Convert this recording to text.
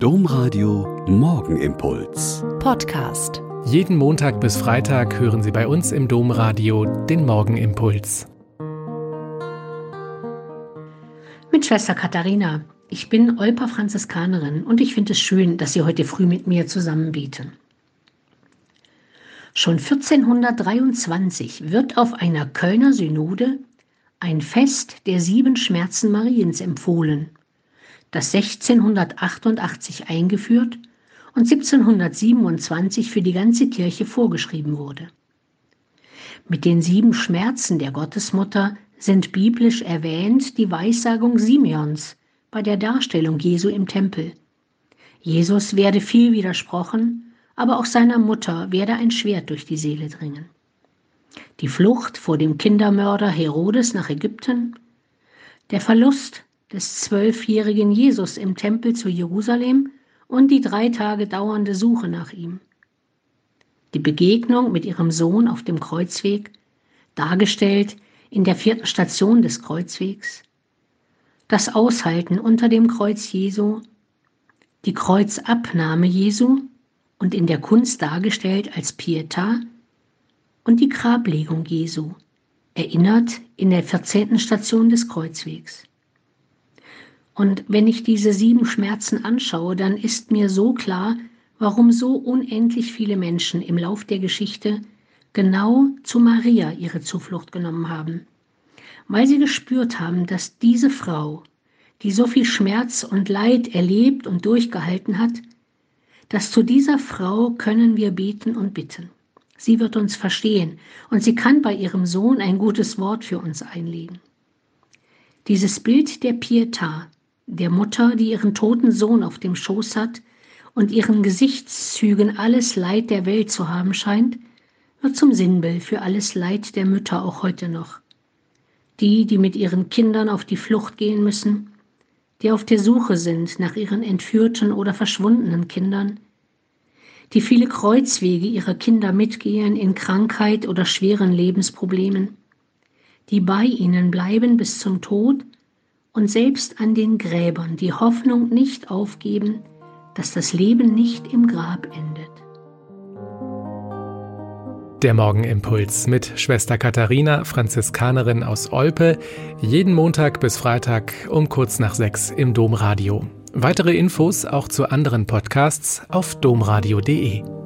Domradio Morgenimpuls. Podcast. Jeden Montag bis Freitag hören Sie bei uns im Domradio den Morgenimpuls. Mit Schwester Katharina. Ich bin Olpa Franziskanerin und ich finde es schön, dass Sie heute früh mit mir zusammen beten. Schon 1423 wird auf einer Kölner Synode ein Fest der sieben Schmerzen Mariens empfohlen das 1688 eingeführt und 1727 für die ganze Kirche vorgeschrieben wurde. Mit den sieben Schmerzen der Gottesmutter sind biblisch erwähnt die Weissagung Simeons bei der Darstellung Jesu im Tempel. Jesus werde viel widersprochen, aber auch seiner Mutter werde ein Schwert durch die Seele dringen. Die Flucht vor dem Kindermörder Herodes nach Ägypten, der Verlust des zwölfjährigen Jesus im Tempel zu Jerusalem und die drei Tage dauernde Suche nach ihm. Die Begegnung mit ihrem Sohn auf dem Kreuzweg, dargestellt in der vierten Station des Kreuzwegs, das Aushalten unter dem Kreuz Jesu, die Kreuzabnahme Jesu und in der Kunst dargestellt als Pietà und die Grablegung Jesu, erinnert in der vierzehnten Station des Kreuzwegs. Und wenn ich diese sieben Schmerzen anschaue, dann ist mir so klar, warum so unendlich viele Menschen im Lauf der Geschichte genau zu Maria ihre Zuflucht genommen haben. Weil sie gespürt haben, dass diese Frau, die so viel Schmerz und Leid erlebt und durchgehalten hat, dass zu dieser Frau können wir beten und bitten. Sie wird uns verstehen und sie kann bei ihrem Sohn ein gutes Wort für uns einlegen. Dieses Bild der Pietà, der Mutter, die ihren toten Sohn auf dem Schoß hat und ihren Gesichtszügen alles Leid der Welt zu haben scheint, wird zum Sinnbild für alles Leid der Mütter auch heute noch. Die, die mit ihren Kindern auf die Flucht gehen müssen, die auf der Suche sind nach ihren entführten oder verschwundenen Kindern, die viele Kreuzwege ihrer Kinder mitgehen in Krankheit oder schweren Lebensproblemen, die bei ihnen bleiben bis zum Tod und selbst an den Gräbern die Hoffnung nicht aufgeben, dass das Leben nicht im Grab endet. Der Morgenimpuls mit Schwester Katharina, Franziskanerin aus Olpe, jeden Montag bis Freitag um kurz nach sechs im Domradio. Weitere Infos auch zu anderen Podcasts auf domradio.de.